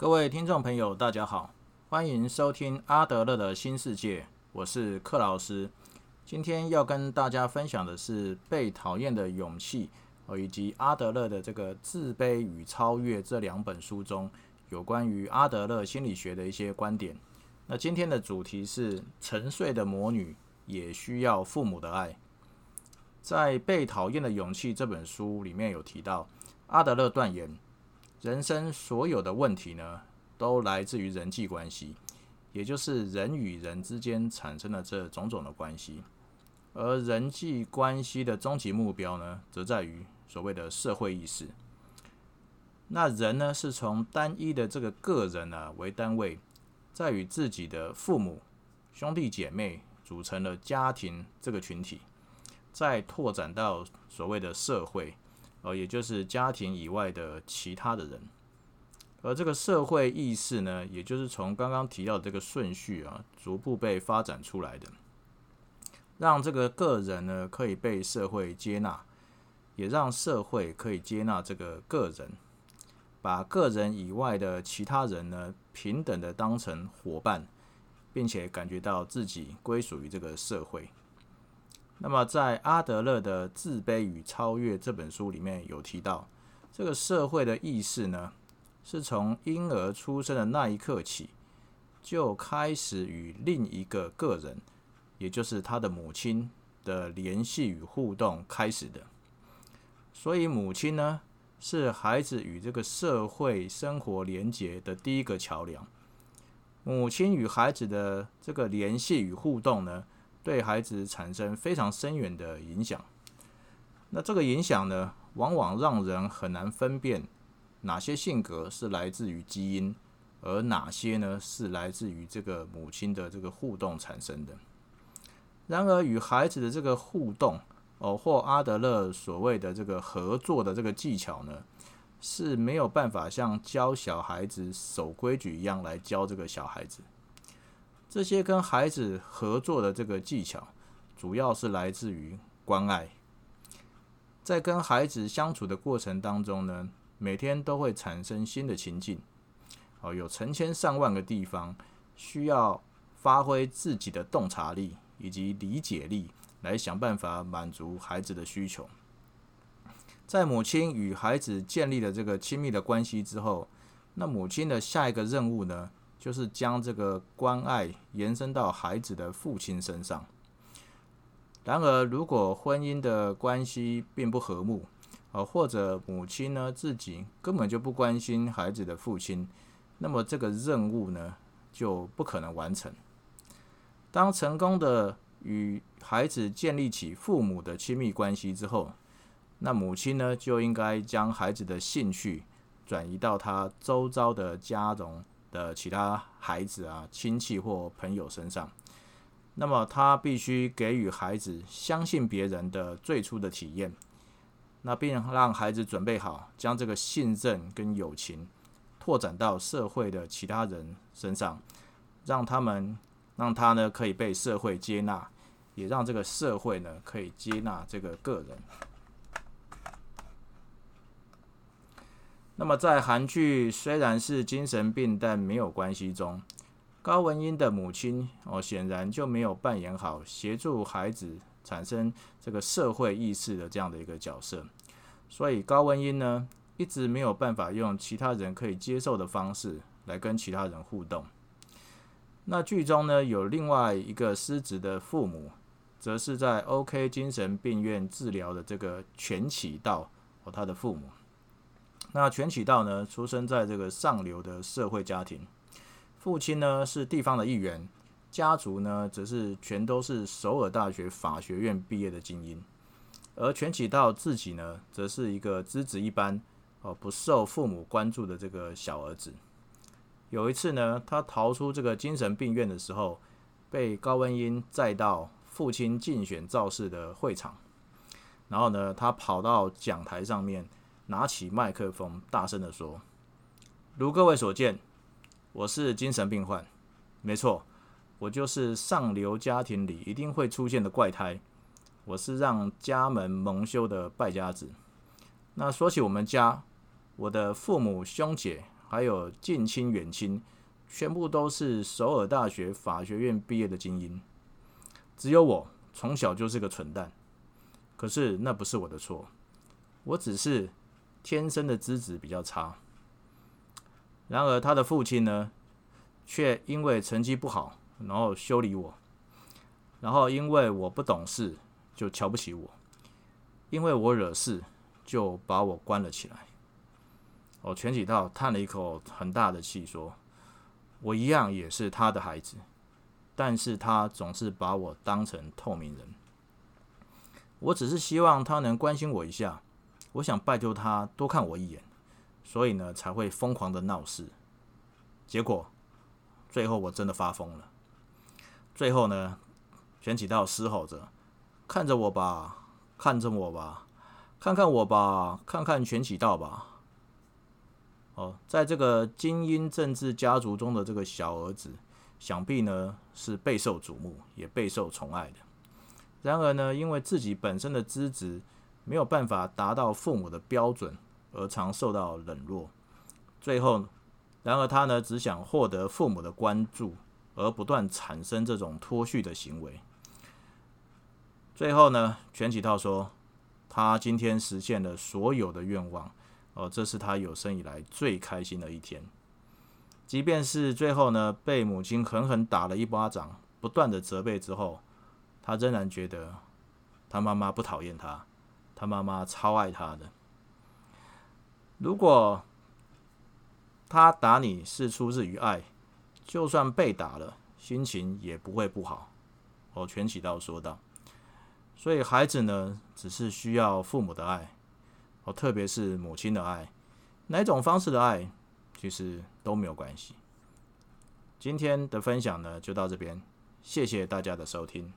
各位听众朋友，大家好，欢迎收听阿德勒的新世界，我是克老师。今天要跟大家分享的是《被讨厌的勇气》哦，以及阿德勒的这个《自卑与超越》这两本书中有关于阿德勒心理学的一些观点。那今天的主题是“沉睡的魔女也需要父母的爱”。在《被讨厌的勇气》这本书里面有提到，阿德勒断言。人生所有的问题呢，都来自于人际关系，也就是人与人之间产生的这种种的关系。而人际关系的终极目标呢，则在于所谓的社会意识。那人呢，是从单一的这个个人呢为单位，在与自己的父母、兄弟姐妹组成了家庭这个群体，再拓展到所谓的社会。呃，也就是家庭以外的其他的人，而这个社会意识呢，也就是从刚刚提到的这个顺序啊，逐步被发展出来的，让这个个人呢可以被社会接纳，也让社会可以接纳这个个人，把个人以外的其他人呢平等的当成伙伴，并且感觉到自己归属于这个社会。那么，在阿德勒的《自卑与超越》这本书里面有提到，这个社会的意识呢，是从婴儿出生的那一刻起，就开始与另一个个人，也就是他的母亲的联系与互动开始的。所以，母亲呢，是孩子与这个社会生活连结的第一个桥梁。母亲与孩子的这个联系与互动呢？对孩子产生非常深远的影响。那这个影响呢，往往让人很难分辨哪些性格是来自于基因，而哪些呢是来自于这个母亲的这个互动产生的。然而，与孩子的这个互动，哦，或阿德勒所谓的这个合作的这个技巧呢，是没有办法像教小孩子守规矩一样来教这个小孩子。这些跟孩子合作的这个技巧，主要是来自于关爱。在跟孩子相处的过程当中呢，每天都会产生新的情境，哦，有成千上万个地方需要发挥自己的洞察力以及理解力，来想办法满足孩子的需求。在母亲与孩子建立了这个亲密的关系之后，那母亲的下一个任务呢？就是将这个关爱延伸到孩子的父亲身上。然而，如果婚姻的关系并不和睦，呃，或者母亲呢自己根本就不关心孩子的父亲，那么这个任务呢就不可能完成。当成功的与孩子建立起父母的亲密关系之后，那母亲呢就应该将孩子的兴趣转移到他周遭的家中。的其他孩子啊、亲戚或朋友身上，那么他必须给予孩子相信别人的最初的体验，那并让孩子准备好将这个信任跟友情拓展到社会的其他人身上，让他们让他呢可以被社会接纳，也让这个社会呢可以接纳这个个人。那么，在韩剧虽然是精神病，但没有关系中，高文英的母亲哦，显然就没有扮演好协助孩子产生这个社会意识的这样的一个角色，所以高文英呢，一直没有办法用其他人可以接受的方式来跟其他人互动。那剧中呢，有另外一个失职的父母，则是在 OK 精神病院治疗的这个全启道和他的父母。那全启道呢，出生在这个上流的社会家庭，父亲呢是地方的议员，家族呢则是全都是首尔大学法学院毕业的精英，而全启道自己呢，则是一个资质一般，哦不受父母关注的这个小儿子。有一次呢，他逃出这个精神病院的时候，被高文英载到父亲竞选造势的会场，然后呢，他跑到讲台上面。拿起麦克风，大声的说：“如各位所见，我是精神病患，没错，我就是上流家庭里一定会出现的怪胎。我是让家门蒙羞的败家子。那说起我们家，我的父母、兄姐还有近亲远亲，全部都是首尔大学法学院毕业的精英，只有我从小就是个蠢蛋。可是那不是我的错，我只是天生的资质比较差。然而他的父亲呢，却因为成绩不好，然后修理我，然后因为我不懂事，就瞧不起我，因为我惹事，就把我关了起来。哦，全启道叹了一口很大的气，说：“我一样也是他的孩子，但是他总是把我当成透明人。我只是希望他能关心我一下，我想拜托他多看我一眼，所以呢才会疯狂的闹事。结果最后我真的发疯了。最后呢，全启道嘶吼着：看着我吧，看着我吧，看看我吧，看看全启道吧。”哦，在这个精英政治家族中的这个小儿子，想必呢是备受瞩目，也备受宠爱的。然而呢，因为自己本身的资质没有办法达到父母的标准，而常受到冷落。最后，然而他呢只想获得父母的关注，而不断产生这种脱序的行为。最后呢，全启套说，他今天实现了所有的愿望。哦，这是他有生以来最开心的一天。即便是最后呢，被母亲狠狠打了一巴掌，不断的责备之后，他仍然觉得他妈妈不讨厌他，他妈妈超爱他的。如果他打你是出自于爱，就算被打了，心情也不会不好。哦，全启道说道。所以孩子呢，只是需要父母的爱。哦，特别是母亲的爱，哪种方式的爱，其实都没有关系。今天的分享呢，就到这边，谢谢大家的收听。